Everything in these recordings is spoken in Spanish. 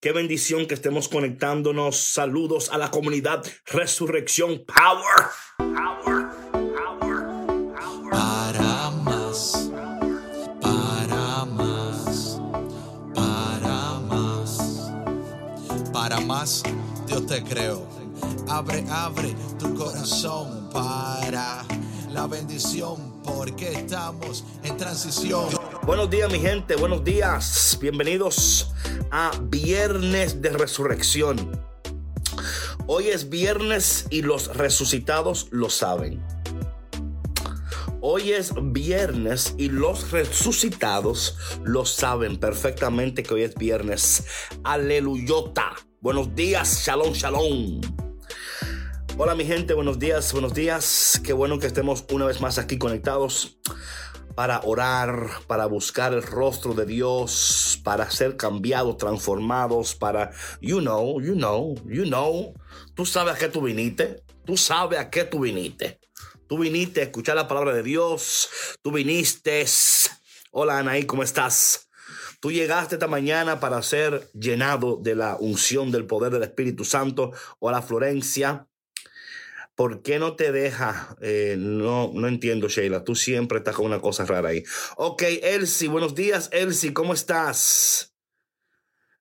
Qué bendición que estemos conectándonos. Saludos a la comunidad Resurrección Power. Power. Power. Para más, para más, para más, para más, Dios te creo. Abre, abre tu corazón para la bendición, porque estamos en transición. Buenos días, mi gente. Buenos días. Bienvenidos a Viernes de Resurrección. Hoy es viernes y los resucitados lo saben. Hoy es viernes y los resucitados lo saben perfectamente que hoy es viernes. Aleluyota. Buenos días, shalom, shalom. Hola mi gente, buenos días, buenos días. Qué bueno que estemos una vez más aquí conectados para orar, para buscar el rostro de Dios, para ser cambiados, transformados, para, you know, you know, you know. Tú sabes a qué tú viniste, tú sabes a qué tú viniste. Tú viniste a escuchar la palabra de Dios, tú viniste. Hola Anaí, ¿cómo estás? Tú llegaste esta mañana para ser llenado de la unción del poder del Espíritu Santo. Hola Florencia. ¿Por qué no te deja? Eh, no, no entiendo, Sheila. Tú siempre estás con una cosa rara ahí. Ok, Elsie, buenos días, Elsie, ¿cómo estás?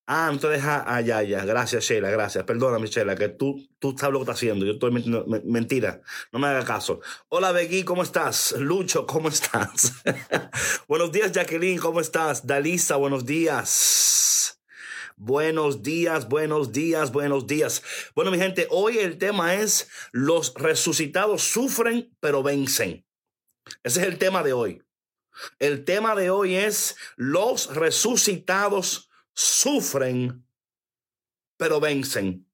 Ah, no te deja. Ah, ya, ya. Gracias, Sheila, gracias. Perdóname, Sheila, que tú, tú sabes lo que estás haciendo. Yo estoy. Mentira. No me haga caso. Hola, Begui, ¿cómo estás? Lucho, ¿cómo estás? buenos días, Jacqueline, ¿cómo estás? Dalisa, buenos días. Buenos días, buenos días, buenos días. Bueno, mi gente, hoy el tema es los resucitados sufren pero vencen. Ese es el tema de hoy. El tema de hoy es los resucitados sufren pero vencen.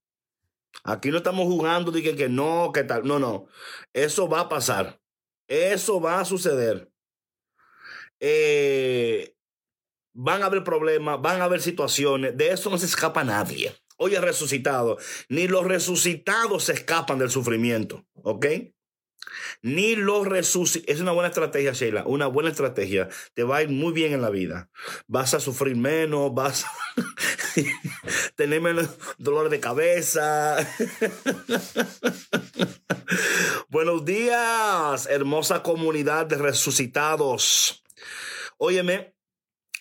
Aquí no estamos jugando de que, que no, que tal. No, no. Eso va a pasar. Eso va a suceder. Eh, Van a haber problemas, van a haber situaciones. De eso no se escapa nadie. Hoy es resucitado. Ni los resucitados se escapan del sufrimiento. ¿Ok? Ni los resucitados. Es una buena estrategia, Sheila. Una buena estrategia. Te va a ir muy bien en la vida. Vas a sufrir menos, vas a tener menos dolor de cabeza. Buenos días, hermosa comunidad de resucitados. Óyeme,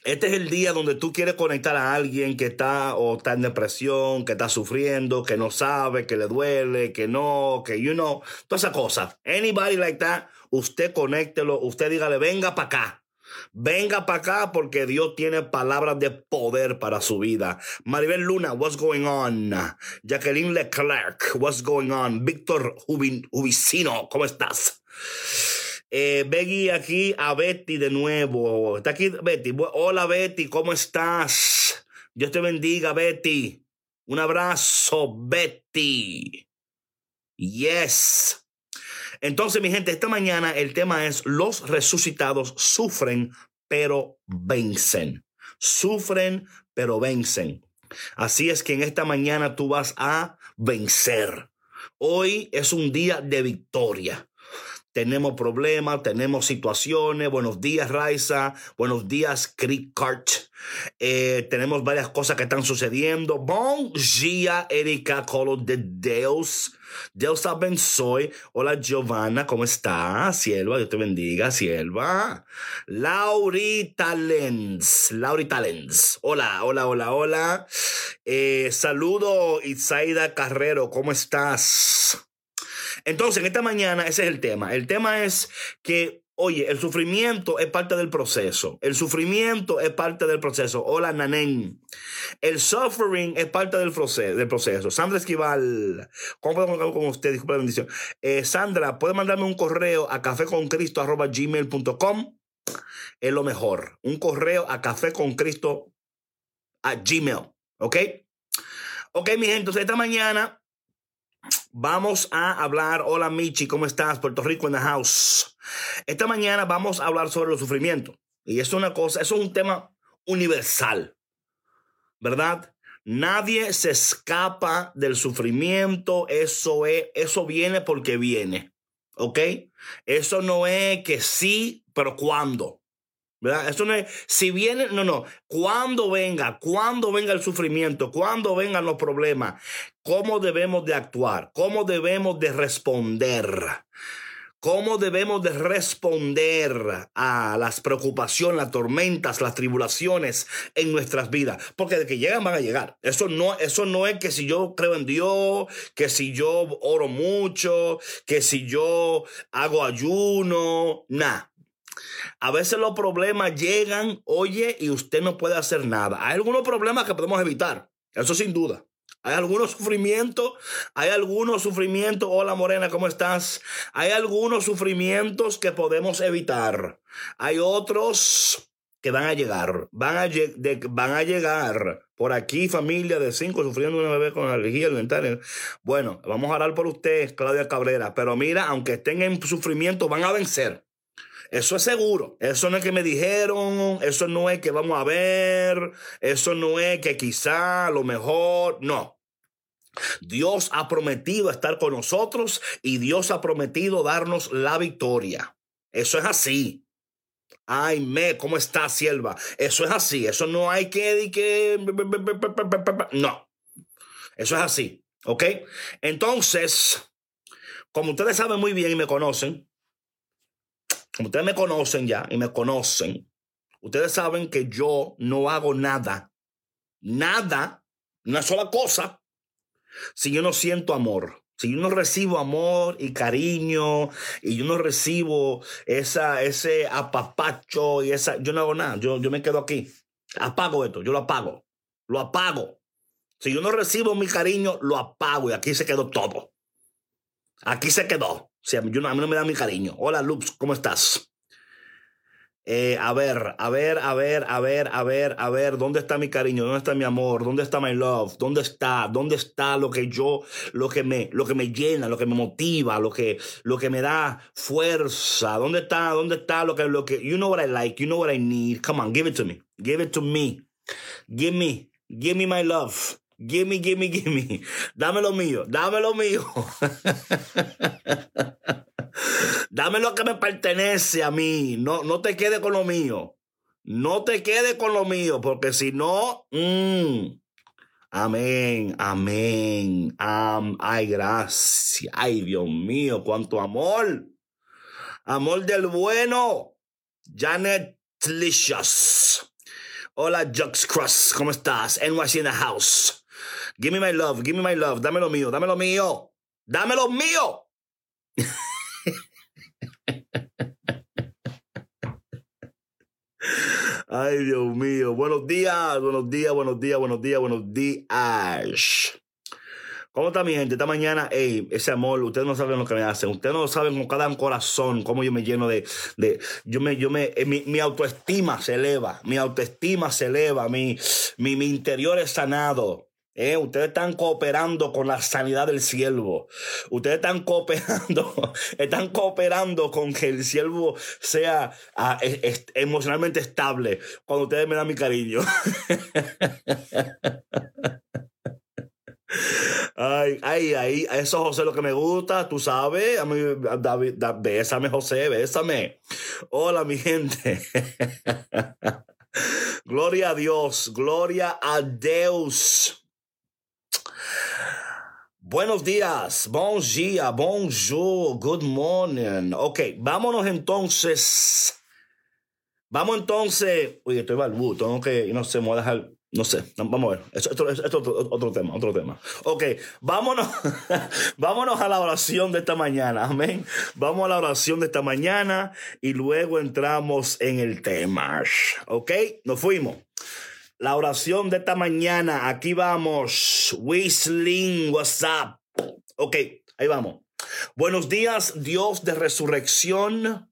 este es el día donde tú quieres conectar a alguien que está o está en depresión, que está sufriendo, que no sabe, que le duele, que no, que you know, toda esa cosa. Anybody like that, usted conéctelo, usted dígale, venga para acá. Venga para acá porque Dios tiene palabras de poder para su vida. Maribel Luna, what's going on? Jacqueline Leclerc, what's going on? Víctor Ubicino, ¿cómo estás? Eh, aquí a Betty de nuevo. Está aquí Betty. Hola Betty, ¿cómo estás? Dios te bendiga, Betty. Un abrazo, Betty. Yes. Entonces, mi gente, esta mañana el tema es los resucitados sufren, pero vencen. Sufren, pero vencen. Así es que en esta mañana tú vas a vencer. Hoy es un día de victoria tenemos problemas, tenemos situaciones. Buenos días, Raiza. Buenos días, Crickart. Eh, tenemos varias cosas que están sucediendo. Bon dia, Erika Colo de Deus. Deus soy. Hola, Giovanna, ¿cómo estás? Sierva, Dios te bendiga, sierva. Laurita Lens. Laurita Lens. Hola, hola, hola, hola. Eh, saludo, Itzaida Carrero, ¿cómo estás? Entonces, en esta mañana ese es el tema. El tema es que, oye, el sufrimiento es parte del proceso. El sufrimiento es parte del proceso. Hola, Nanén. El suffering es parte del proceso. Del proceso. Sandra Esquival, ¿cómo puedo hablar con usted? Disculpe la bendición. Eh, Sandra, ¿puede mandarme un correo a caféconcristo.gmail.com? Es lo mejor. Un correo a caféconcristo a gmail. ¿Ok? Ok, mi gente, entonces esta mañana Vamos a hablar, hola Michi, ¿cómo estás? Puerto Rico en the house. Esta mañana vamos a hablar sobre los sufrimientos. Y es una cosa, eso es un tema universal, ¿verdad? Nadie se escapa del sufrimiento, eso es, eso viene porque viene, ¿ok? Eso no es que sí, pero cuándo. Eso no es, si viene, no, no, cuando venga, cuando venga el sufrimiento, cuando vengan los problemas, cómo debemos de actuar, cómo debemos de responder. ¿Cómo debemos de responder a las preocupaciones, las tormentas, las tribulaciones en nuestras vidas? Porque de que llegan van a llegar. Eso no, eso no es que si yo creo en Dios, que si yo oro mucho, que si yo hago ayuno, nada. A veces los problemas llegan, oye, y usted no puede hacer nada. Hay algunos problemas que podemos evitar, eso sin duda. Hay algunos sufrimientos, hay algunos sufrimientos, hola Morena, ¿cómo estás? Hay algunos sufrimientos que podemos evitar. Hay otros que van a llegar, van a, van a llegar. Por aquí, familia de cinco sufriendo una bebé con alergia alimentaria. Bueno, vamos a orar por usted, Claudia Cabrera. Pero mira, aunque estén en sufrimiento, van a vencer. Eso es seguro. Eso no es que me dijeron, eso no es que vamos a ver, eso no es que quizá lo mejor, no. Dios ha prometido estar con nosotros y Dios ha prometido darnos la victoria. Eso es así. Ay, me, ¿cómo está, sierva? Eso es así. Eso no hay que, que... No. Eso es así. ¿Ok? Entonces, como ustedes saben muy bien y me conocen, ustedes me conocen ya y me conocen, ustedes saben que yo no hago nada, nada, una sola cosa, si yo no siento amor. Si yo no recibo amor y cariño y yo no recibo esa, ese apapacho y esa, yo no hago nada, yo, yo me quedo aquí. Apago esto, yo lo apago, lo apago. Si yo no recibo mi cariño, lo apago y aquí se quedó todo. Aquí se quedó. Si a mí, no, me da mi cariño. Hola, Lux, ¿cómo estás? Eh, a ver, a ver, a ver, a ver, a ver, a ver, ¿dónde está mi cariño? ¿Dónde está mi amor? ¿Dónde está my love? ¿Dónde está? ¿Dónde está lo que yo, lo que me, lo que me llena, lo que me motiva, lo que, lo que me da fuerza? ¿Dónde está? ¿Dónde está lo que, lo que, you know what I like, you know what I need? Come on, give it to me. Give it to me. Give me, give me my love. Gimme, gimme, gimme. Dame lo mío, dame lo mío. dame lo que me pertenece a mí. No, no te quede con lo mío. No te quede con lo mío, porque si no, mm, amén, amén. ay, gracias. Ay, Dios mío, cuánto amor. Amor del bueno. Janet Licious. Hola, Jux Cross, ¿cómo estás? NYC in the house. Give me my love, give me my love, dame lo mío, dame lo mío, dame lo mío. Ay, Dios mío. Buenos días, buenos días, buenos días, buenos días, buenos días. ¿Cómo está mi gente? Esta mañana, ese amor, ustedes no saben lo que me hacen. Ustedes no saben con cada corazón cómo yo me lleno de. de yo me, yo me, eh, mi, mi, autoestima se eleva. Mi autoestima se eleva. Mi, mi, mi interior es sanado. Eh, ustedes están cooperando con la sanidad del siervo. Ustedes están cooperando, están cooperando con que el siervo sea ah, emocionalmente estable cuando ustedes me dan mi cariño. Ay, ay, ay, eso José lo que me gusta, tú sabes, a mí, David, bésame José, bésame. Hola mi gente. gloria a Dios, gloria a Dios. Buenos días, bon dia, bonjour, good morning. Ok, vámonos entonces. Vamos entonces. Oye, estoy balbu, tengo que, no sé, me voy a dejar. No sé, vamos a ver. Esto, es otro, tema, otro tema. Ok, vámonos, vámonos a la oración de esta mañana. Amén. Vamos a la oración de esta mañana y luego entramos en el tema. Ok, nos fuimos. La oración de esta mañana, aquí vamos. Whistling, what's up? Ok, ahí vamos. Buenos días, Dios de resurrección,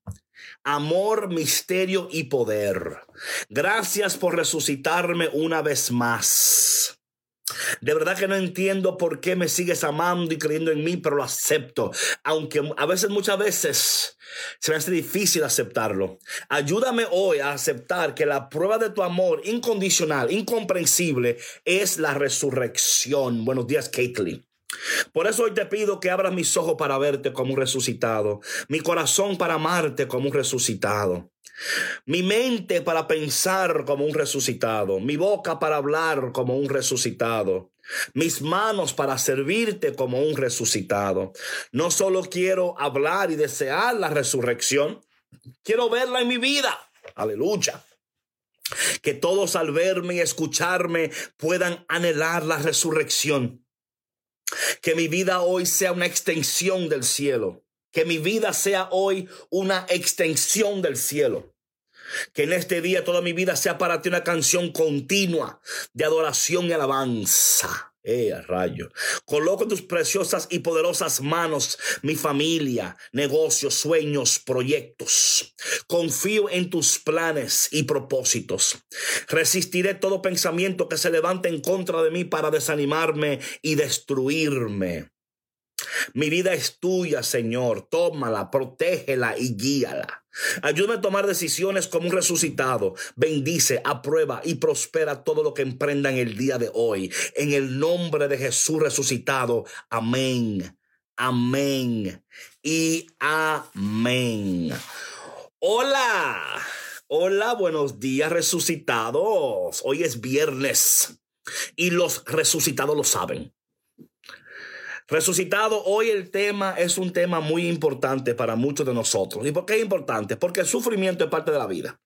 amor, misterio y poder. Gracias por resucitarme una vez más. De verdad que no entiendo por qué me sigues amando y creyendo en mí, pero lo acepto. Aunque a veces, muchas veces, se me hace difícil aceptarlo. Ayúdame hoy a aceptar que la prueba de tu amor incondicional, incomprensible, es la resurrección. Buenos días, Caitlin. Por eso hoy te pido que abras mis ojos para verte como un resucitado, mi corazón para amarte como un resucitado. Mi mente para pensar como un resucitado, mi boca para hablar como un resucitado, mis manos para servirte como un resucitado. No solo quiero hablar y desear la resurrección, quiero verla en mi vida. Aleluya. Que todos al verme y escucharme puedan anhelar la resurrección. Que mi vida hoy sea una extensión del cielo. Que mi vida sea hoy una extensión del cielo. Que en este día toda mi vida sea para ti una canción continua de adoración y alabanza. Eh, rayo. Coloco en tus preciosas y poderosas manos mi familia, negocios, sueños, proyectos. Confío en tus planes y propósitos. Resistiré todo pensamiento que se levante en contra de mí para desanimarme y destruirme. Mi vida es tuya, Señor. Tómala, protégela y guíala. Ayúdame a tomar decisiones como un resucitado. Bendice, aprueba y prospera todo lo que emprenda en el día de hoy. En el nombre de Jesús resucitado. Amén. Amén. Y amén. Hola. Hola, buenos días resucitados. Hoy es viernes y los resucitados lo saben. Resucitado, hoy el tema es un tema muy importante para muchos de nosotros. ¿Y por qué es importante? Porque el sufrimiento es parte de la vida.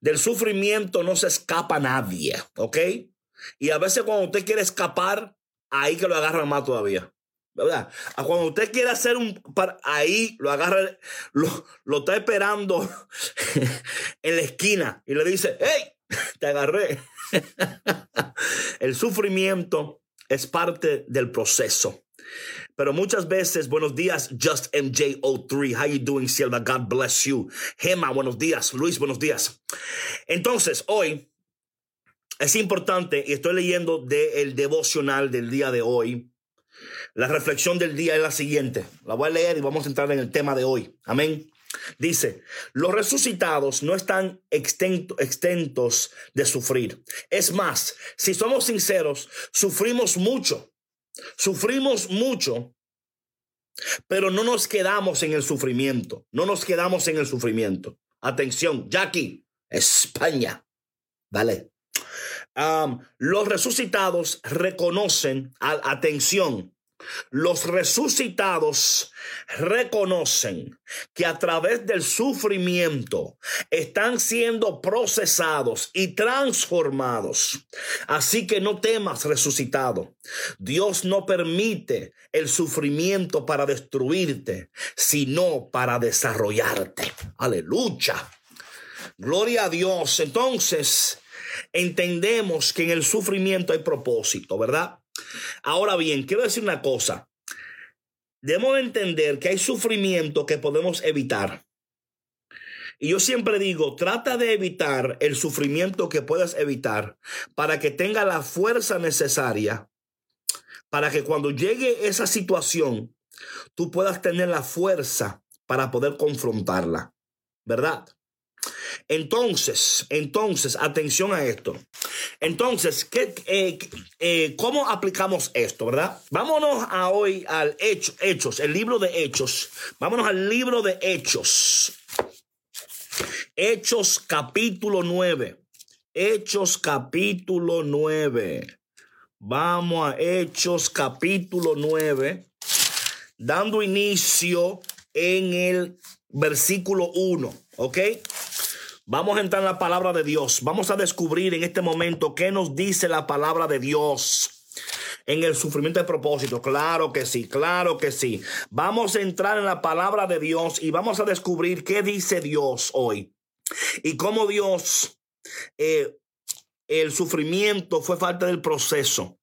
Del sufrimiento no se escapa nadie, ¿ok? Y a veces cuando usted quiere escapar, ahí que lo agarran más todavía. ¿Verdad? Cuando usted quiere hacer un... Ahí lo agarra, lo, lo está esperando en la esquina y le dice, hey, te agarré. el sufrimiento es parte del proceso. Pero muchas veces, buenos días, Just MJ03. How you doing, Silva? God bless you. Gema, buenos días. Luis, buenos días. Entonces, hoy es importante, y estoy leyendo del devocional del día de hoy. La reflexión del día es la siguiente. La voy a leer y vamos a entrar en el tema de hoy. Amén. Dice, los resucitados no están extentos de sufrir. Es más, si somos sinceros, sufrimos mucho. Sufrimos mucho, pero no nos quedamos en el sufrimiento. No nos quedamos en el sufrimiento. Atención, Jackie, España. Vale. los resucitados reconocen, atención, los resucitados reconocen que a través del sufrimiento están siendo procesados y transformados. Así que no temas resucitado. Dios no permite el sufrimiento para destruirte, sino para desarrollarte. Aleluya. Gloria a Dios. Entonces, entendemos que en el sufrimiento hay propósito, ¿verdad? Ahora bien, quiero decir una cosa. Debemos entender que hay sufrimiento que podemos evitar. Y yo siempre digo, trata de evitar el sufrimiento que puedas evitar para que tenga la fuerza necesaria para que cuando llegue esa situación, tú puedas tener la fuerza para poder confrontarla. ¿Verdad? Entonces, entonces, atención a esto. Entonces, ¿qué, eh, eh, ¿cómo aplicamos esto, verdad? Vámonos a hoy al hecho, Hechos, el libro de Hechos. Vámonos al libro de Hechos. Hechos capítulo 9. Hechos capítulo 9. Vamos a Hechos capítulo 9. Dando inicio en el versículo 1. ¿Ok? Vamos a entrar en la palabra de Dios. Vamos a descubrir en este momento qué nos dice la palabra de Dios en el sufrimiento de propósito. Claro que sí, claro que sí. Vamos a entrar en la palabra de Dios y vamos a descubrir qué dice Dios hoy y cómo Dios... Eh, el sufrimiento fue falta del proceso.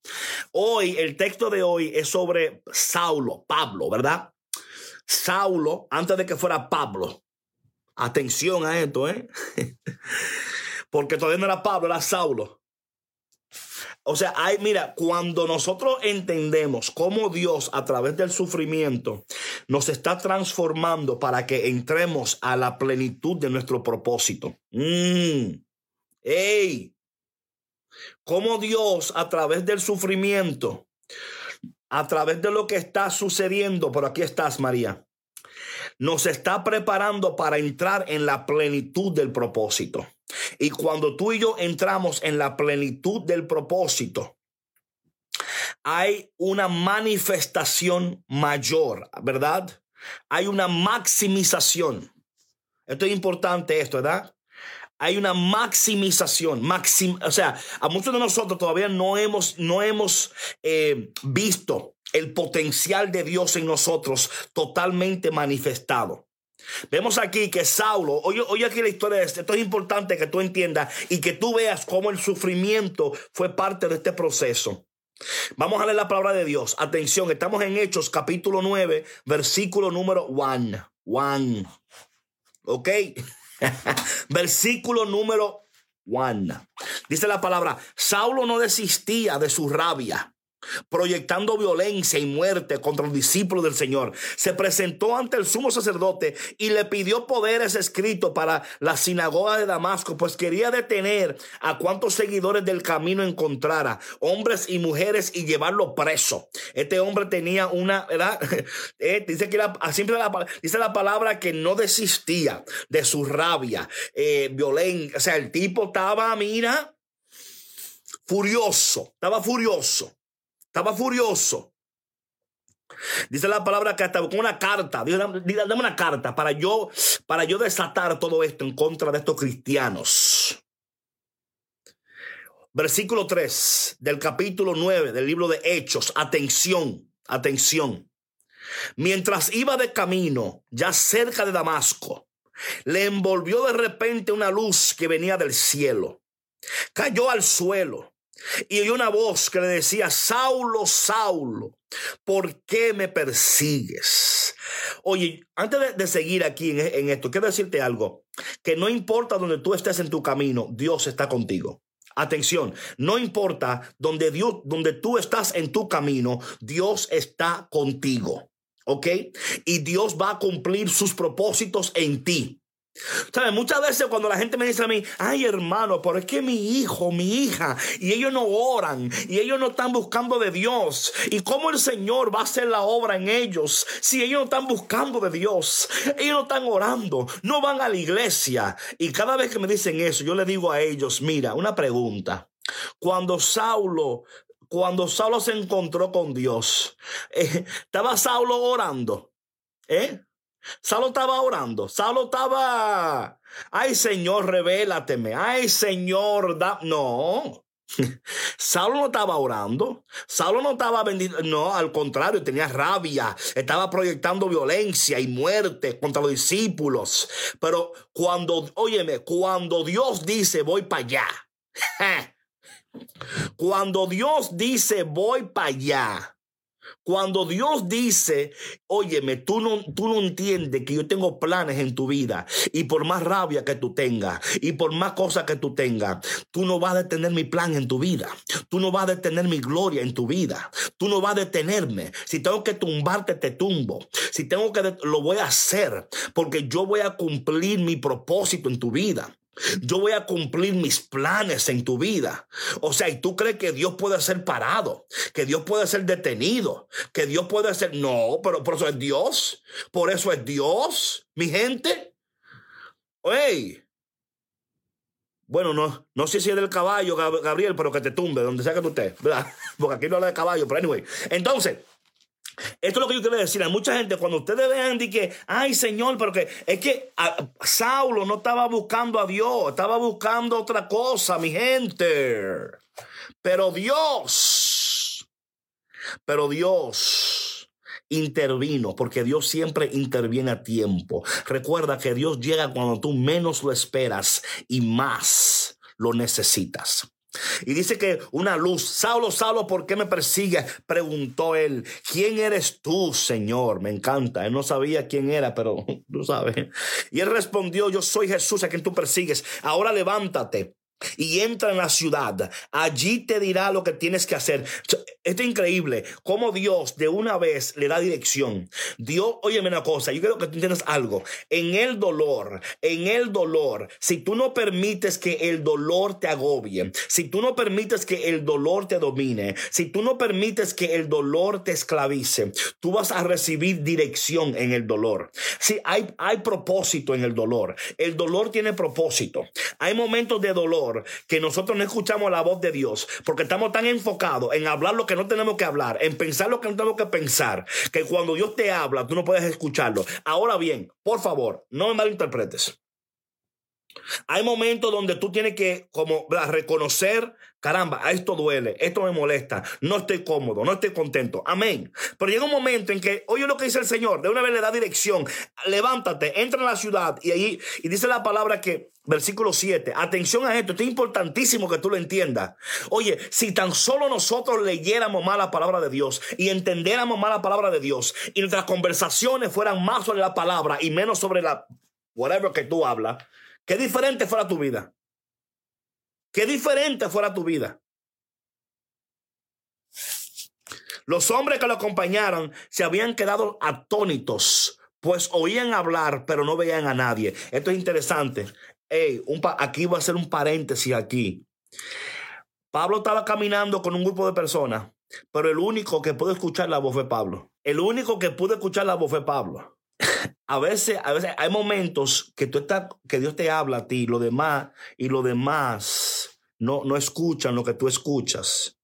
Hoy, el texto de hoy es sobre Saulo, Pablo, ¿verdad? Saulo, antes de que fuera Pablo, Atención a esto, ¿eh? Porque todavía no era Pablo, era Saulo. O sea, hay, mira, cuando nosotros entendemos cómo Dios a través del sufrimiento nos está transformando para que entremos a la plenitud de nuestro propósito. Mm. ¡Ey! Cómo Dios a través del sufrimiento, a través de lo que está sucediendo, por aquí estás, María nos está preparando para entrar en la plenitud del propósito. Y cuando tú y yo entramos en la plenitud del propósito, hay una manifestación mayor, ¿verdad? Hay una maximización. Esto es importante esto, ¿verdad? Hay una maximización, maxim, o sea, a muchos de nosotros todavía no hemos, no hemos eh, visto el potencial de Dios en nosotros totalmente manifestado. Vemos aquí que Saulo, oye, oye aquí la historia de esto, esto es importante que tú entiendas y que tú veas cómo el sufrimiento fue parte de este proceso. Vamos a leer la palabra de Dios. Atención, estamos en Hechos capítulo 9, versículo número 1. 1. ¿Ok? versículo número 1. Dice la palabra, Saulo no desistía de su rabia proyectando violencia y muerte contra los discípulos del Señor, se presentó ante el sumo sacerdote y le pidió poderes escritos para la sinagoga de Damasco, pues quería detener a cuantos seguidores del camino encontrara, hombres y mujeres, y llevarlo preso. Este hombre tenía una, ¿verdad? Eh, dice que la, siempre la, dice la palabra que no desistía de su rabia, eh, violencia, o sea, el tipo estaba, mira, furioso, estaba furioso. Estaba furioso. Dice la palabra que hasta con una carta, dame una carta para yo, para yo desatar todo esto en contra de estos cristianos. Versículo 3 del capítulo 9 del libro de Hechos. Atención, atención. Mientras iba de camino, ya cerca de Damasco, le envolvió de repente una luz que venía del cielo. Cayó al suelo y oyó una voz que le decía, Saulo, Saulo, ¿por qué me persigues? Oye, antes de, seguir aquí en, en, esto, quiero decirte algo, que no importa donde tú estés en tu camino, Dios está contigo. Atención, no importa donde Dios, donde tú estás en tu camino, Dios está contigo. ¿Ok? Y Dios va a cumplir sus propósitos en ti. ¿Sabes? Muchas veces cuando la gente me dice a mí, ay hermano, pero es que mi hijo, mi hija, y ellos no oran, y ellos no están buscando de Dios, y cómo el Señor va a hacer la obra en ellos si ellos no están buscando de Dios, ellos no están orando, no van a la iglesia. Y cada vez que me dicen eso, yo le digo a ellos, mira, una pregunta. Cuando Saulo cuando Saulo se encontró con Dios, eh, ¿estaba Saulo orando? ¿Eh? Saulo estaba orando. Saulo estaba, ay Señor, revélateme. Ay Señor, da... No. Saulo no estaba orando, Saulo no estaba bendito, no, al contrario, tenía rabia, estaba proyectando violencia y muerte contra los discípulos. Pero cuando, óyeme, cuando Dios dice voy para allá, cuando Dios dice voy para allá, cuando Dios dice, óyeme, tú no, tú no entiendes que yo tengo planes en tu vida y por más rabia que tú tengas y por más cosas que tú tengas, tú no vas a detener mi plan en tu vida. Tú no vas a detener mi gloria en tu vida. Tú no vas a detenerme. Si tengo que tumbarte, te tumbo. Si tengo que, lo voy a hacer porque yo voy a cumplir mi propósito en tu vida. Yo voy a cumplir mis planes en tu vida. O sea, y tú crees que Dios puede ser parado, que Dios puede ser detenido, que Dios puede ser... No, pero por eso es Dios. Por eso es Dios, mi gente. Hey. Bueno, no, no sé si es del caballo, Gabriel, pero que te tumbe, donde sea que tú estés, ¿verdad? Porque aquí no habla de caballo, pero anyway. Entonces, esto es lo que yo quiero decir a mucha gente cuando ustedes vean de que, ay Señor, pero que es que Saulo no estaba buscando a Dios, estaba buscando otra cosa, mi gente. Pero Dios, pero Dios intervino, porque Dios siempre interviene a tiempo. Recuerda que Dios llega cuando tú menos lo esperas y más lo necesitas. Y dice que una luz, Saulo, Saulo, ¿por qué me persigue? Preguntó él, ¿quién eres tú, Señor? Me encanta. Él no sabía quién era, pero tú sabes. Y él respondió, yo soy Jesús a quien tú persigues. Ahora levántate y entra en la ciudad. Allí te dirá lo que tienes que hacer. esto es increíble, cómo Dios de una vez le da dirección. Dios, óyeme una cosa, yo quiero que tú entiendas algo. En el dolor, en el dolor, si tú no permites que el dolor te agobie, si tú no permites que el dolor te domine, si tú no permites que el dolor te esclavice, tú vas a recibir dirección en el dolor. Si hay, hay propósito en el dolor, el dolor tiene propósito. Hay momentos de dolor que nosotros no escuchamos la voz de Dios porque estamos tan enfocados en hablar lo que no tenemos que hablar, en pensar lo que no tenemos que pensar, que cuando Dios te habla, tú no puedes escucharlo. Ahora bien, por favor, no me malinterpretes. Hay momentos donde tú tienes que como reconocer, caramba, esto duele, esto me molesta, no estoy cómodo, no estoy contento. Amén. Pero llega un momento en que, oye lo que dice el Señor, de una vez le da dirección, levántate, entra en la ciudad y ahí, y dice la palabra que, versículo 7, atención a esto, esto es importantísimo que tú lo entiendas. Oye, si tan solo nosotros leyéramos más la palabra de Dios y entendiéramos más la palabra de Dios y nuestras conversaciones fueran más sobre la palabra y menos sobre la, whatever que tú hablas, Qué diferente fuera tu vida. Qué diferente fuera tu vida. Los hombres que lo acompañaron se habían quedado atónitos, pues oían hablar, pero no veían a nadie. Esto es interesante. Hey, un aquí va a ser un paréntesis aquí. Pablo estaba caminando con un grupo de personas, pero el único que pudo escuchar la voz fue Pablo. El único que pudo escuchar la voz fue Pablo a veces, a veces hay momentos que tú estás, que Dios te habla a ti, lo demás, y lo demás no, no escuchan lo que tú escuchas.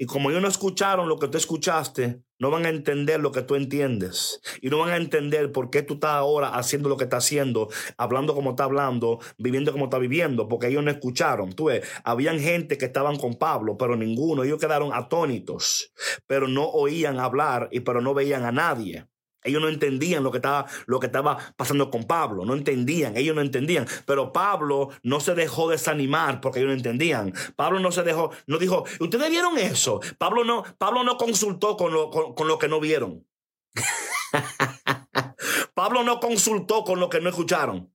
Y como ellos no escucharon lo que tú escuchaste, no van a entender lo que tú entiendes. Y no van a entender por qué tú estás ahora haciendo lo que estás haciendo, hablando como está hablando, viviendo como está viviendo, porque ellos no escucharon. Tú ves, habían gente que estaban con Pablo, pero ninguno. Ellos quedaron atónitos, pero no oían hablar y pero no veían a nadie. Ellos no entendían lo que, estaba, lo que estaba pasando con Pablo, no entendían, ellos no entendían. Pero Pablo no se dejó desanimar porque ellos no entendían. Pablo no se dejó, no dijo, ¿ustedes vieron eso? Pablo no, Pablo no consultó con lo, con, lo que no vieron. Pablo no consultó con lo que no escucharon.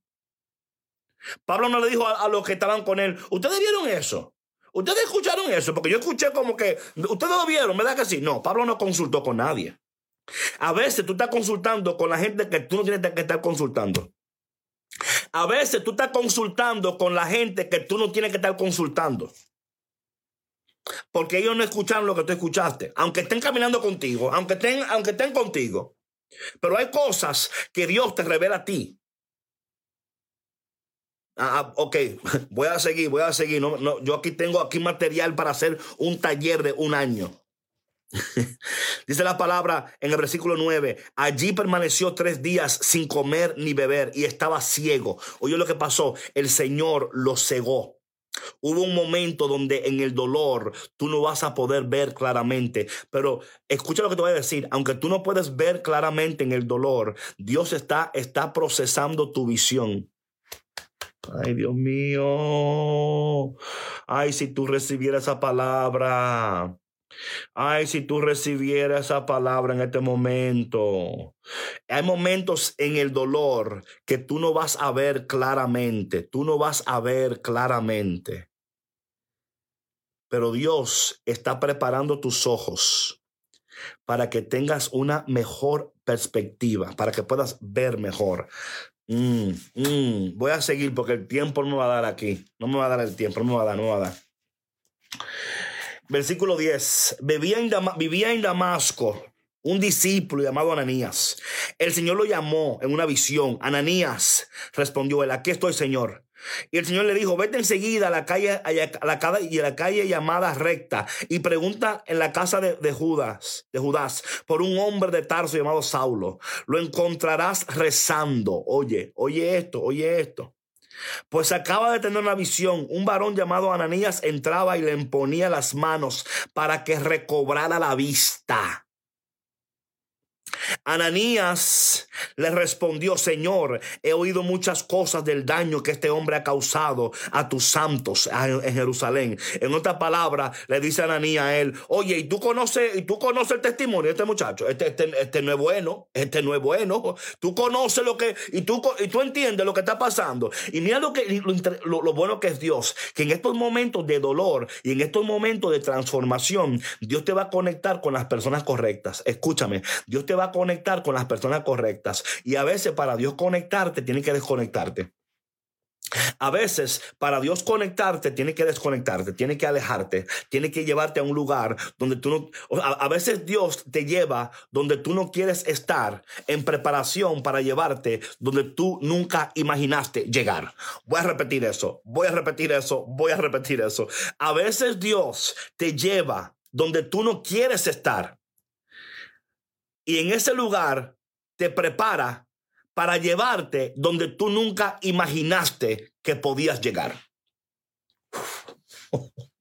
Pablo no le dijo a, a los que estaban con él, ¿ustedes vieron eso? ¿Ustedes escucharon eso? Porque yo escuché como que, ¿ustedes lo vieron? ¿Verdad que sí? No, Pablo no consultó con nadie. A veces tú estás consultando con la gente que tú no tienes que estar consultando. A veces tú estás consultando con la gente que tú no tienes que estar consultando. Porque ellos no escucharon lo que tú escuchaste. Aunque estén caminando contigo, aunque estén, aunque estén contigo. Pero hay cosas que Dios te revela a ti. Ah, ah ok, voy a seguir, voy a seguir. No, no, yo aquí tengo aquí material para hacer un taller de un año. Dice la palabra en el versículo 9, allí permaneció tres días sin comer ni beber y estaba ciego. Oye lo que pasó, el Señor lo cegó. Hubo un momento donde en el dolor tú no vas a poder ver claramente, pero escucha lo que te voy a decir, aunque tú no puedes ver claramente en el dolor, Dios está, está procesando tu visión. Ay, Dios mío. Ay, si tú recibieras esa palabra. Ay, si tú recibieras esa palabra en este momento. Hay momentos en el dolor que tú no vas a ver claramente, tú no vas a ver claramente. Pero Dios está preparando tus ojos para que tengas una mejor perspectiva, para que puedas ver mejor. Mm, mm. Voy a seguir porque el tiempo no me va a dar aquí. No me va a dar el tiempo, no me va a dar, no me va a dar. Versículo 10. Vivía en, Damasco un discípulo llamado Ananías. El Señor lo llamó en una visión. Ananías respondió él, aquí estoy, Señor. Y el Señor le dijo, vete enseguida a la calle, a la calle, y a la calle llamada recta y pregunta en la casa de, de, Judas, de Judas, por un hombre de Tarso llamado Saulo. Lo encontrarás rezando. Oye, oye esto, oye esto. Pues acaba de tener una visión. Un varón llamado Ananías entraba y le imponía las manos para que recobrara la vista. Ananías le respondió, Señor, he oído muchas cosas del daño que este hombre ha causado a tus santos en Jerusalén. En otra palabra, le dice Ananías a él, oye, ¿y tú conoces, y tú conoces el testimonio de este muchacho? Este, este, este no es bueno, este no es bueno. Tú conoces lo que, y tú, y tú entiendes lo que está pasando. Y mira lo, que, lo, lo bueno que es Dios, que en estos momentos de dolor y en estos momentos de transformación, Dios te va a conectar con las personas correctas. Escúchame, Dios te va a conectar con las personas correctas. Y a veces para Dios conectarte, tiene que desconectarte. A veces, para Dios conectarte, tiene que desconectarte, tiene que alejarte, tiene que llevarte a un lugar donde tú no... A, veces Dios te lleva donde tú no quieres estar en preparación para llevarte donde tú nunca imaginaste llegar. Voy a repetir eso, voy a repetir eso, voy a repetir eso. A veces Dios te lleva donde tú no quieres estar. Y en ese lugar te prepara para llevarte donde tú nunca imaginaste que podías llegar.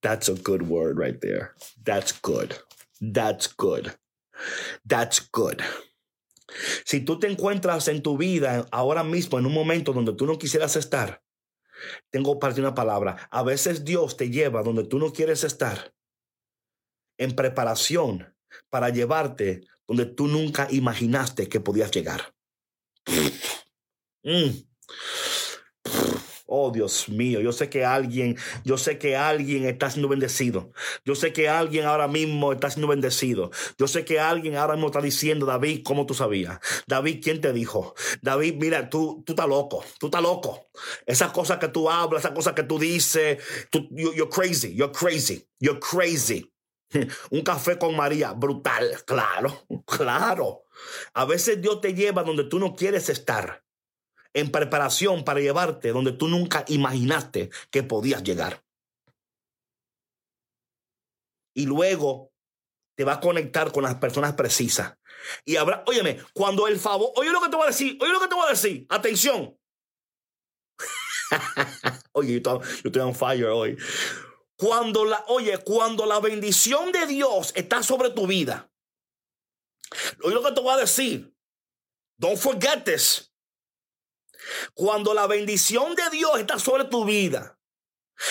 That's a good word right there. That's good. That's good. That's good. Si tú te encuentras en tu vida ahora mismo en un momento donde tú no quisieras estar, tengo para ti una palabra. A veces Dios te lleva donde tú no quieres estar en preparación para llevarte donde tú nunca imaginaste que podías llegar. Mm. Oh Dios mío, yo sé que alguien, yo sé que alguien está siendo bendecido. Yo sé que alguien ahora mismo está siendo bendecido. Yo sé que alguien ahora mismo está diciendo, David, ¿cómo tú sabías? David, ¿quién te dijo? David, mira, tú, tú estás loco, tú estás loco. Esas cosas que tú hablas, esas cosas que tú dices, tú, you're crazy, you're crazy, you're crazy. Un café con María, brutal, claro, claro. A veces Dios te lleva donde tú no quieres estar, en preparación para llevarte donde tú nunca imaginaste que podías llegar. Y luego te va a conectar con las personas precisas. Y habrá, óyeme, cuando el favor, oye lo que te voy a decir, oye lo que te voy a decir, atención. oye, yo estoy on fire hoy. Cuando la, oye, cuando la bendición de Dios está sobre tu vida. Oye lo que te voy a decir. Don't forget this. Cuando la bendición de Dios está sobre tu vida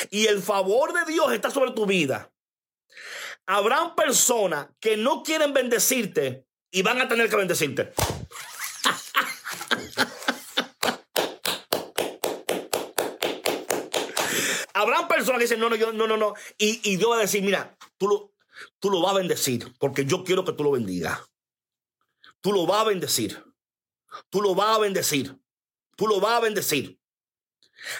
y el favor de Dios está sobre tu vida, habrán personas que no quieren bendecirte y van a tener que bendecirte. Habrán personas que dicen, no, no, yo, no, no, no. Y, y Dios va a decir, mira, tú lo, tú lo vas a bendecir porque yo quiero que tú lo bendigas. Tú lo vas a bendecir. Tú lo vas a bendecir. Tú lo vas a bendecir.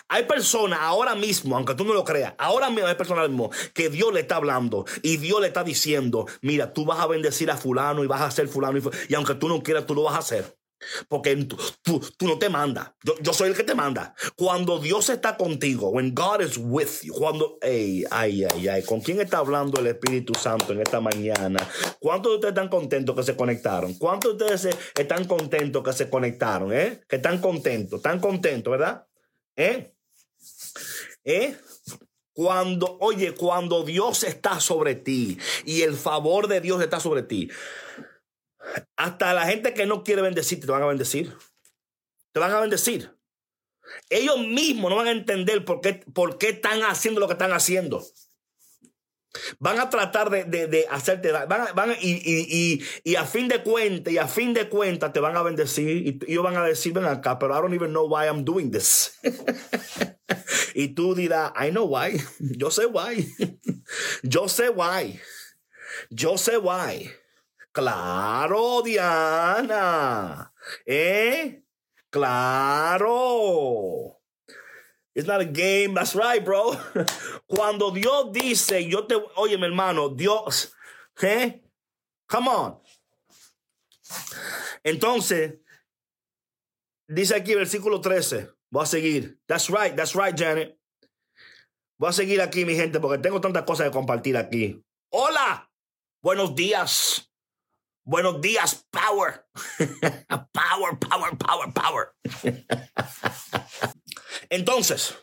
Hay personas ahora mismo, aunque tú no lo creas, ahora mismo hay personas mismo que Dios le está hablando y Dios le está diciendo, mira, tú vas a bendecir a fulano y vas a hacer fulano y, y aunque tú no quieras, tú lo vas a hacer. Porque tú, tú, no te mandas. Yo, yo, soy el que te manda. Cuando Dios está contigo, when God is with you, cuando, ay, ay, ay, ay, ¿con quién está hablando el Espíritu Santo en esta mañana? ¿Cuántos de ustedes están contentos que se conectaron? ¿Cuántos de ustedes están contentos que se conectaron? ¿Eh? Que están contentos, están contentos, ¿verdad? ¿Eh? ¿Eh? Cuando, oye, cuando Dios está sobre ti y el favor de Dios está sobre ti, hasta la gente que no quiere bendecirte te van a bendecir. Te van a bendecir. Ellos mismos no van a entender por qué, por qué están haciendo lo que están haciendo. Van a tratar de, de, hacerte van, van y, y, a fin de cuentas, y a fin de cuentas te van a bendecir y ellos van a decir, ven acá, pero I don't even know why I'm doing this. y tú dirás, I know why. Yo sé why. Yo sé why. Yo sé why. Claro, Diana. ¿Eh? Claro. It's not a game. That's right, bro. Cuando Dios dice, yo te, oye, mi hermano, Dios, ¿eh? Come on. Entonces, dice aquí versículo 13. Voy a seguir. That's right, that's right, Janet. Voy a seguir aquí, mi gente, porque tengo tantas cosas que compartir aquí. Hola. Buenos días. Buenos días, power. power, power, power, power. Entonces,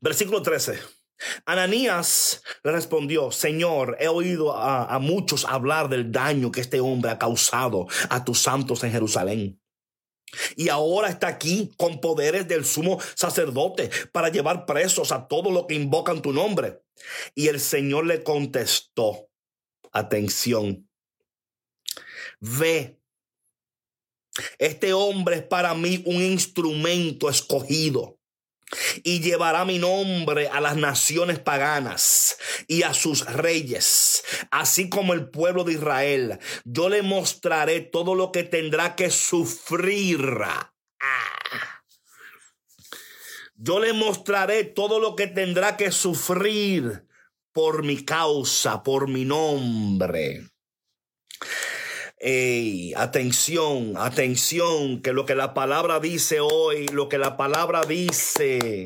versículo 13. Ananías le respondió, Señor, he oído a, muchos hablar del daño que este hombre ha causado a tus santos en Jerusalén. Y ahora está aquí con poderes del sumo sacerdote para llevar presos a todos los que invocan tu nombre. Y el Señor le contestó, atención, ve, este hombre es para mí un instrumento escogido y llevará mi nombre a las naciones paganas y a sus reyes, así como el pueblo de Israel. Yo le mostraré todo lo que tendrá que sufrir. Yo le mostraré todo lo que tendrá que sufrir por mi causa, por mi nombre. Atención, atención, que lo que la palabra dice hoy, lo que la palabra dice.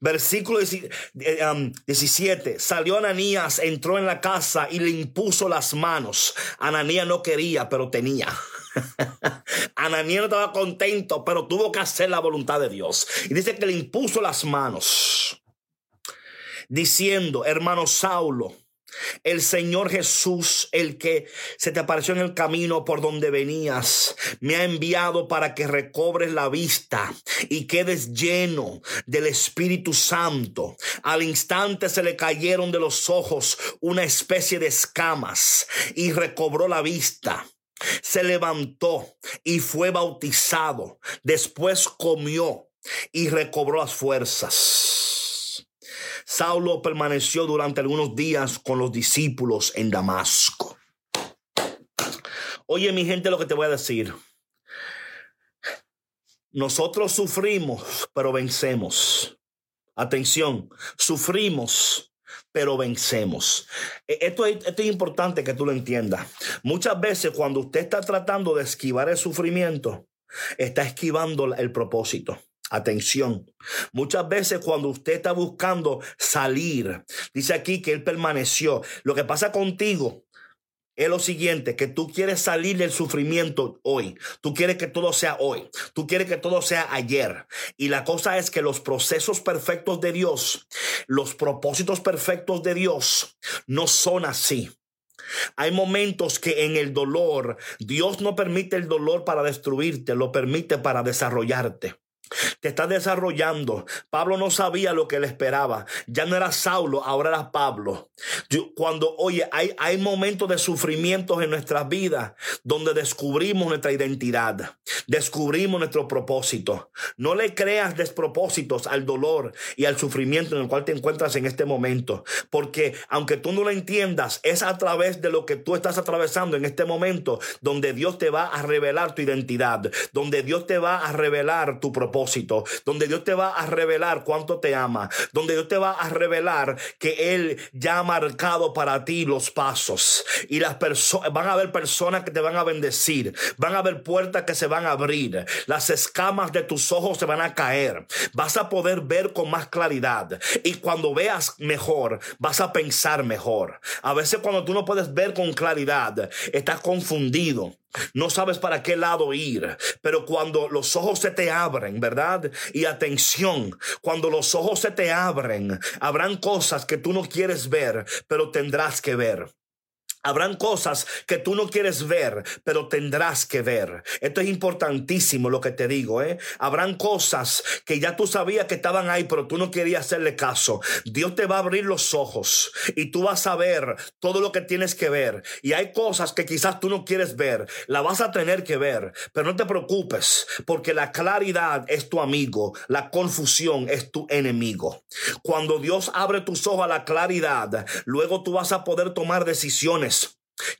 Versículo 17. Um, salió Ananías, entró en la casa y le impuso las manos. Ananías no quería, pero tenía. Ananías no estaba contento, pero tuvo que hacer la voluntad de Dios. Y dice que le impuso las manos, diciendo, hermano Saulo, el Señor Jesús, el que se te apareció en el camino por donde venías, me ha enviado para que recobres la vista y quedes lleno del Espíritu Santo. Al instante se le cayeron de los ojos una especie de escamas y recobró la vista. Se levantó y fue bautizado. Después comió y recobró las fuerzas. Saulo permaneció durante algunos días con los discípulos en Damasco. Oye, mi gente, lo que te voy a decir. Nosotros sufrimos, pero vencemos. Atención, sufrimos, pero vencemos. E, esto es, esto es, importante que tú lo entiendas. Muchas veces cuando usted está tratando de esquivar el sufrimiento, está esquivando el propósito. Atención. Muchas veces cuando usted está buscando salir, dice aquí que él permaneció. Lo que pasa contigo es lo siguiente, que tú quieres salir del sufrimiento hoy. Tú quieres que todo sea hoy. Tú quieres que todo sea ayer. Y la cosa es que los procesos perfectos de Dios, los propósitos perfectos de Dios no son así. Hay momentos que en el dolor, Dios no permite el dolor para destruirte, lo permite para desarrollarte. Te estás desarrollando. Pablo no sabía lo que le esperaba. Ya no era Saulo, ahora era Pablo. Cuando, oye, hay, hay momentos de sufrimientos en nuestras vidas donde descubrimos nuestra identidad, descubrimos nuestro propósito. No le creas despropósitos al dolor y al sufrimiento en el cual te encuentras en este momento. Porque aunque tú no lo entiendas, es a través de lo que tú estás atravesando en este momento donde Dios te va a revelar tu identidad, donde Dios te va a revelar tu propósito donde Dios te va a revelar cuánto te ama, donde Dios te va a revelar que Él ya ha marcado para ti los pasos. Y las personas, van a haber personas que te van a bendecir, van a haber puertas que se van a abrir, las escamas de tus ojos se van a caer, vas a poder ver con más claridad. Y cuando veas mejor, vas a pensar mejor. A veces cuando tú no puedes ver con claridad, estás confundido. No sabes para qué lado ir, pero cuando los ojos se te abren, ¿verdad? Y atención, cuando los ojos se te abren, habrán cosas que tú no quieres ver, pero tendrás que ver. Habrán cosas que tú no quieres ver, pero tendrás que ver. Esto es importantísimo lo que te digo, ¿eh? Habrán cosas que ya tú sabías que estaban ahí, pero tú no querías hacerle caso. Dios te va a abrir los ojos y tú vas a ver todo lo que tienes que ver. Y hay cosas que quizás tú no quieres ver, la vas a tener que ver, pero no te preocupes, porque la claridad es tu amigo, la confusión es tu enemigo. Cuando Dios abre tus ojos a la claridad, luego tú vas a poder tomar decisiones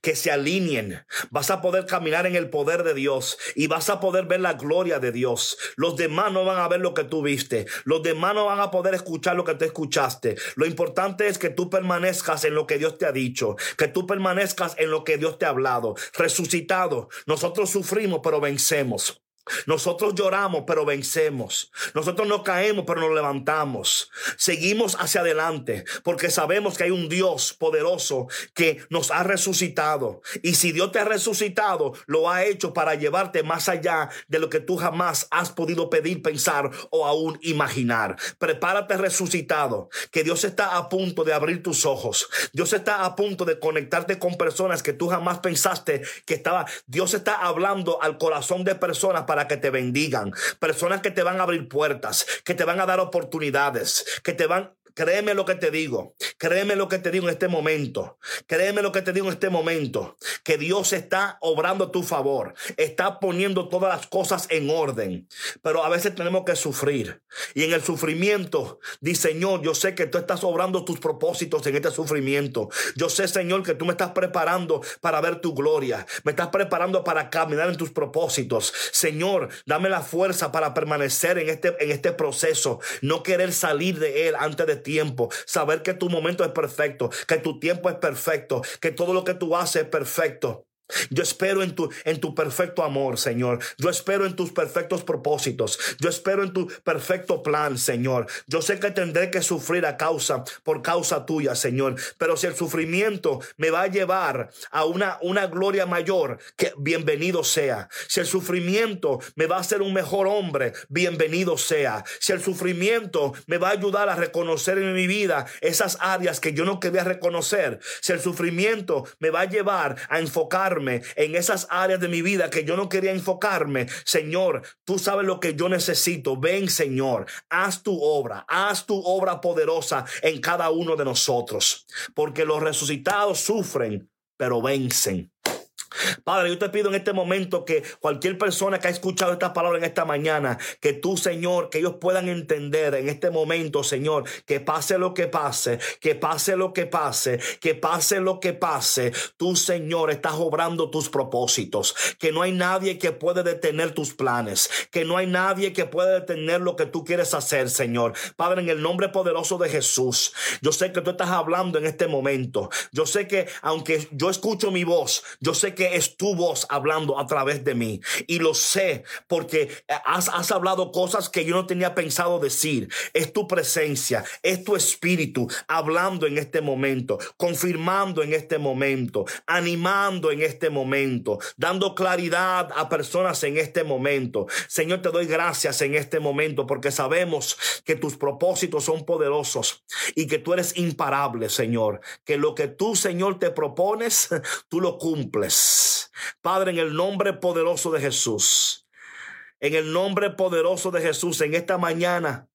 que se alineen. Vas a poder caminar en el poder de Dios y vas a poder ver la gloria de Dios. Los demás no van a ver lo que tú viste. Los demás no van a poder escuchar lo que tú escuchaste. Lo importante es que tú permanezcas en lo que Dios te ha dicho, que tú permanezcas en lo que Dios te ha hablado. Resucitado, nosotros sufrimos, pero vencemos. Nosotros lloramos, pero vencemos. Nosotros no caemos, pero nos levantamos. Seguimos hacia adelante porque sabemos que hay un Dios poderoso que nos ha resucitado. Y si Dios te ha resucitado, lo ha hecho para llevarte más allá de lo que tú jamás has podido pedir, pensar o aún imaginar. Prepárate resucitado, que Dios está a punto de abrir tus ojos. Dios está a punto de conectarte con personas que tú jamás pensaste que estaba. Dios está hablando al corazón de personas para para que te bendigan, personas que te van a abrir puertas, que te van a dar oportunidades, que te van Créeme lo que te digo. Créeme lo que te digo en este momento. Créeme lo que te digo en este momento. Que Dios está obrando a tu favor. Está poniendo todas las cosas en orden. Pero a veces tenemos que sufrir. Y en el sufrimiento, dice Señor, yo sé que tú estás obrando tus propósitos en este sufrimiento. Yo sé, Señor, que tú me estás preparando para ver tu gloria. Me estás preparando para caminar en tus propósitos. Señor, dame la fuerza para permanecer en este, en este proceso. No querer salir de él antes de tiempo, saber que tu momento es perfecto, que tu tiempo es perfecto, que todo lo que tú haces es perfecto. Yo espero en tu, en tu perfecto amor, Señor. Yo espero en tus perfectos propósitos. Yo espero en tu perfecto plan, Señor. Yo sé que tendré que sufrir a causa, por causa tuya, Señor. Pero si el sufrimiento me va a llevar a una, una gloria mayor, que bienvenido sea. Si el sufrimiento me va a hacer un mejor hombre, bienvenido sea. Si el sufrimiento me va a ayudar a reconocer en mi vida esas áreas que yo no quería reconocer. Si el sufrimiento me va a llevar a enfocar en esas áreas de mi vida que yo no quería enfocarme. Señor, tú sabes lo que yo necesito. Ven, Señor, haz tu obra, haz tu obra poderosa en cada uno de nosotros. Porque los resucitados sufren, pero vencen. Padre, yo te pido en este momento que cualquier persona que ha escuchado esta palabra en esta mañana, que tú, Señor, que ellos puedan entender en este momento, Señor, que pase lo que pase, que pase lo que pase, que pase lo que pase, tú, Señor, estás obrando tus propósitos, que no hay nadie que puede detener tus planes, que no hay nadie que puede detener lo que tú quieres hacer, Señor. Padre, en el nombre poderoso de Jesús, yo sé que tú estás hablando en este momento. Yo sé que aunque yo escucho mi voz, yo sé que es tu voz hablando a través de mí. Y lo sé porque has, has hablado cosas que yo no tenía pensado decir. Es tu presencia, es tu espíritu hablando en este momento, confirmando en este momento, animando en este momento, dando claridad a personas en este momento. Señor, te doy gracias en este momento porque sabemos que tus propósitos son poderosos y que tú eres imparable, Señor. Que lo que tú, Señor, te propones, tú lo cumples. Padre, en el nombre poderoso de Jesús, en el nombre poderoso de Jesús, en esta mañana,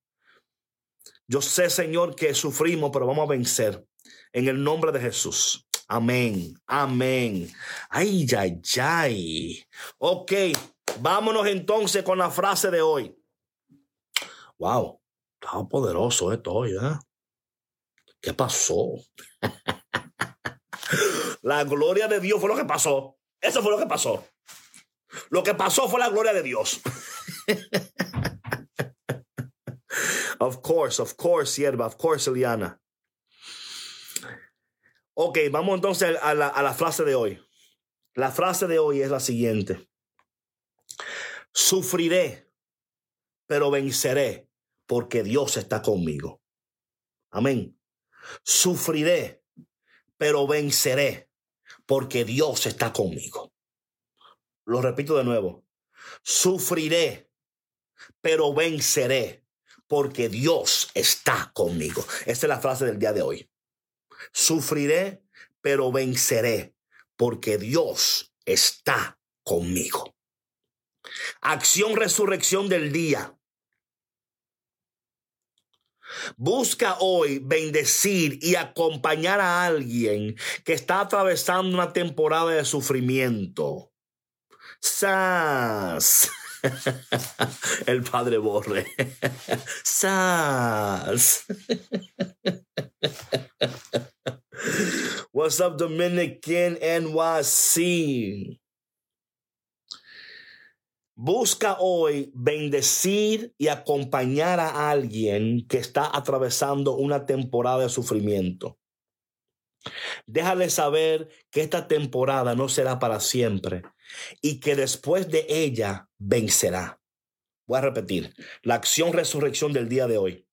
yo sé, Señor, que sufrimos, pero vamos a vencer. En el nombre de Jesús. Amén. Amén. Ay, ay, ay. Ok, vámonos entonces con la frase de hoy. Wow, está poderoso esto hoy, ¿eh? ¿Qué pasó? La gloria de Dios fue lo que pasó. Eso fue lo que pasó. Lo que pasó fue la gloria de Dios. of course, of course, sierva, of course, Eliana. Ok, vamos entonces a la, a la frase de hoy. La frase de hoy es la siguiente. Sufriré, pero venceré, porque Dios está conmigo. Amén. Sufriré, pero venceré, porque Dios está conmigo. Lo repito de nuevo. Sufriré, pero venceré, porque Dios está conmigo. Esta es la frase del día de hoy. Sufriré, pero venceré, porque Dios está conmigo. Acción resurrección del día. Busca hoy bendecir y acompañar a alguien que está atravesando una temporada de sufrimiento. ¡Sas! El padre Borre. ¡Sas! What's up, Dominican NYC? Busca hoy bendecir y acompañar a alguien que está atravesando una temporada de sufrimiento. Déjale saber que esta temporada no será para siempre y que después de ella vencerá. Voy a repetir, la acción resurrección del día de hoy.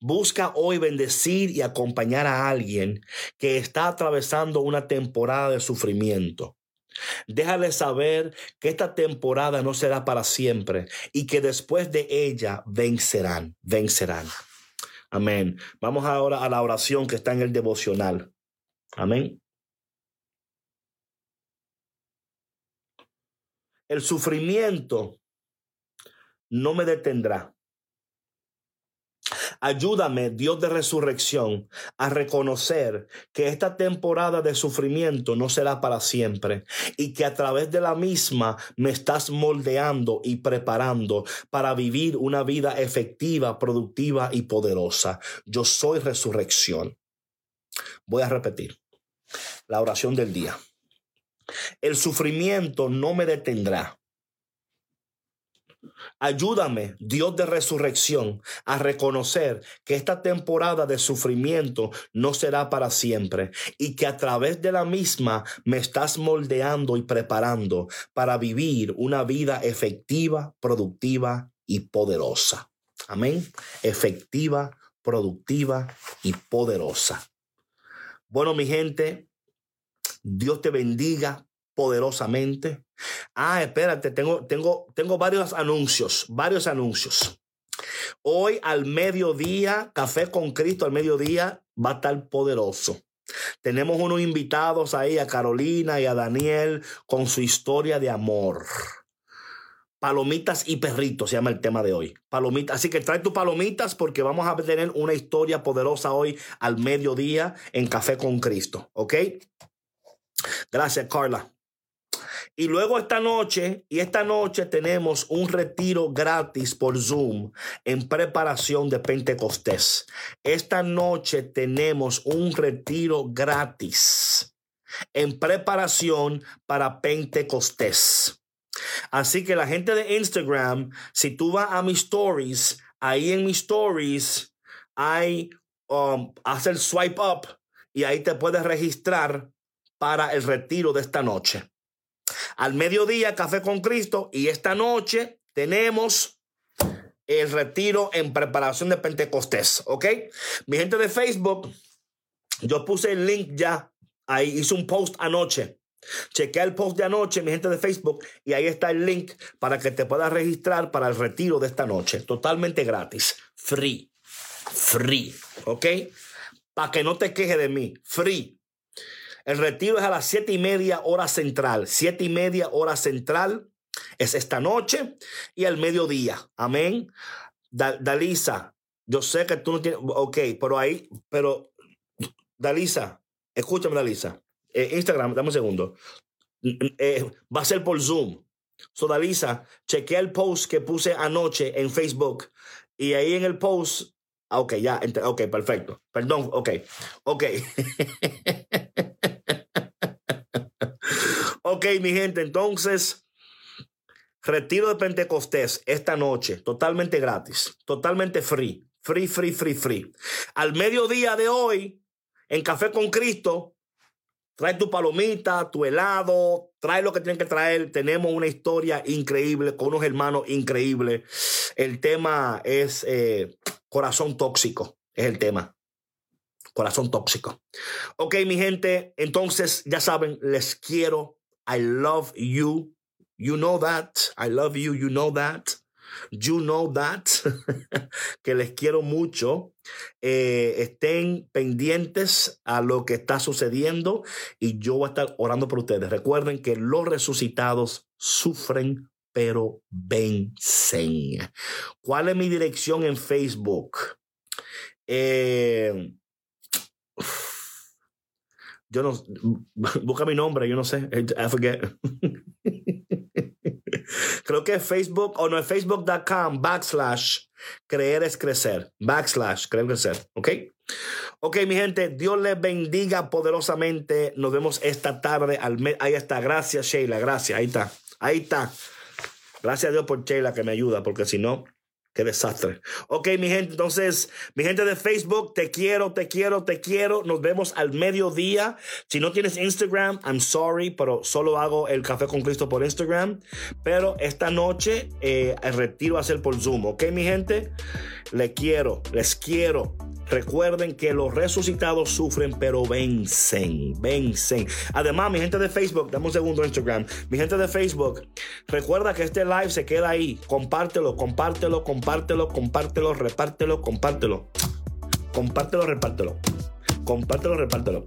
Busca hoy bendecir y acompañar a alguien que está atravesando una temporada de sufrimiento. Déjale saber que esta temporada no será para siempre y que después de ella vencerán, vencerán. Amén. Vamos ahora a la oración que está en el devocional. Amén. El sufrimiento no me detendrá. Ayúdame, Dios de resurrección, a reconocer que esta temporada de sufrimiento no será para siempre y que a través de la misma me estás moldeando y preparando para vivir una vida efectiva, productiva y poderosa. Yo soy resurrección. Voy a repetir la oración del día. El sufrimiento no me detendrá. Ayúdame, Dios de resurrección, a reconocer que esta temporada de sufrimiento no será para siempre y que a través de la misma me estás moldeando y preparando para vivir una vida efectiva, productiva y poderosa. Amén. Efectiva, productiva y poderosa. Bueno, mi gente, Dios te bendiga poderosamente. Ah, espérate, tengo, tengo, tengo varios anuncios, varios anuncios. Hoy al mediodía, Café con Cristo al mediodía va a estar poderoso. Tenemos unos invitados ahí, a Carolina y a Daniel, con su historia de amor. Palomitas y perritos se llama el tema de hoy. Palomitas. Así que trae tus palomitas porque vamos a tener una historia poderosa hoy al mediodía en Café con Cristo. ¿Ok? Gracias, Carla. Y luego esta noche, y esta noche tenemos un retiro gratis por Zoom en preparación de Pentecostés. Esta noche tenemos un retiro gratis en preparación para Pentecostés. Así que la gente de Instagram, si tú vas a mis stories, ahí en mis stories hay, um, hacer swipe up y ahí te puedes registrar para el retiro de esta noche. Al mediodía, Café con Cristo. Y esta noche tenemos el retiro en preparación de Pentecostés. ¿Ok? Mi gente de Facebook, yo puse el link ya. Ahí hice un post anoche. Chequea el post de anoche, mi gente de Facebook, y ahí está el link para que te puedas registrar para el retiro de esta noche. Totalmente gratis. Free. Free. ¿Ok? Para que no te queje de mí. Free. El retiro es a las siete y media hora central. Siete y media hora central es esta noche y al mediodía. Amén. Dalisa, yo sé que tú no tienes. Ok, pero ahí, pero Dalisa, escúchame, Dalisa. Eh, Instagram, dame un segundo. Eh, va a ser por Zoom. So, Dalisa, chequea el post que puse anoche en Facebook y ahí en el post. Ah, ok, ya, ok, perfecto. Perdón, ok, ok. Ok, mi gente, entonces, retiro de Pentecostés esta noche, totalmente gratis, totalmente free, free, free, free, free. Al mediodía de hoy, en Café con Cristo, trae tu palomita, tu helado, trae lo que tienen que traer. Tenemos una historia increíble con unos hermanos increíbles. El tema es eh, corazón tóxico, es el tema. Corazón tóxico. Ok, mi gente, entonces ya saben, les quiero I love you. You know that. I love you. You know that. You know that. que les quiero mucho. Eh, estén pendientes a lo que está sucediendo y yo voy a estar orando por ustedes. Recuerden que los resucitados sufren pero vencen. ¿Cuál es mi dirección en Facebook? Eh, yo no, busca mi nombre, yo no sé, I forget. Creo que es Facebook, o no es facebook.com backslash creer es crecer, backslash creer crecer, ¿ok? Ok, mi gente, Dios les bendiga poderosamente. Nos vemos esta tarde al mes. Ahí está, gracias Sheila, gracias, ahí está, ahí está. Gracias a Dios por Sheila que me ayuda, porque si no, Qué desastre. Ok, mi gente, entonces, mi gente de Facebook, te quiero, te quiero, te quiero. Nos vemos al mediodía. Si no tienes Instagram, I'm sorry, pero solo hago el café con Cristo por Instagram. Pero esta noche eh, el retiro va a ser por Zoom. Ok, mi gente, le quiero, les quiero. Recuerden que los resucitados sufren, pero vencen, vencen. Además, mi gente de Facebook, dame un segundo Instagram. Mi gente de Facebook, recuerda que este live se queda ahí. Compártelo, compártelo, compártelo, compártelo, repártelo, compártelo. Compártelo, repártelo. Compártelo, repártelo.